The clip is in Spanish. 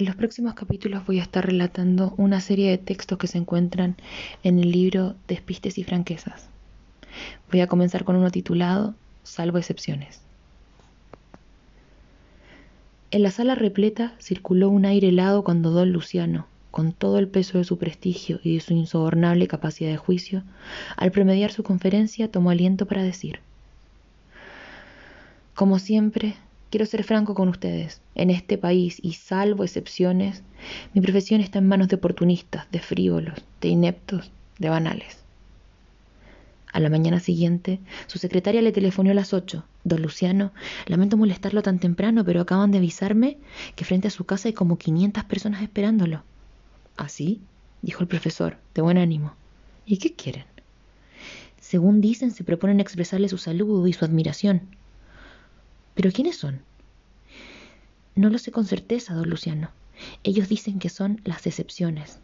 En los próximos capítulos voy a estar relatando una serie de textos que se encuentran en el libro Despistes y Franquezas. Voy a comenzar con uno titulado Salvo excepciones. En la sala repleta circuló un aire helado cuando don Luciano, con todo el peso de su prestigio y de su insobornable capacidad de juicio, al promediar su conferencia tomó aliento para decir, Como siempre, quiero ser franco con ustedes. En este país, y salvo excepciones, mi profesión está en manos de oportunistas, de frívolos, de ineptos, de banales. A la mañana siguiente, su secretaria le telefonó a las ocho. Don Luciano, lamento molestarlo tan temprano, pero acaban de avisarme que frente a su casa hay como 500 personas esperándolo. ¿Así? dijo el profesor, de buen ánimo. ¿Y qué quieren? Según dicen, se proponen expresarle su saludo y su admiración. ¿Pero quiénes son? No lo sé con certeza, don Luciano. Ellos dicen que son las excepciones.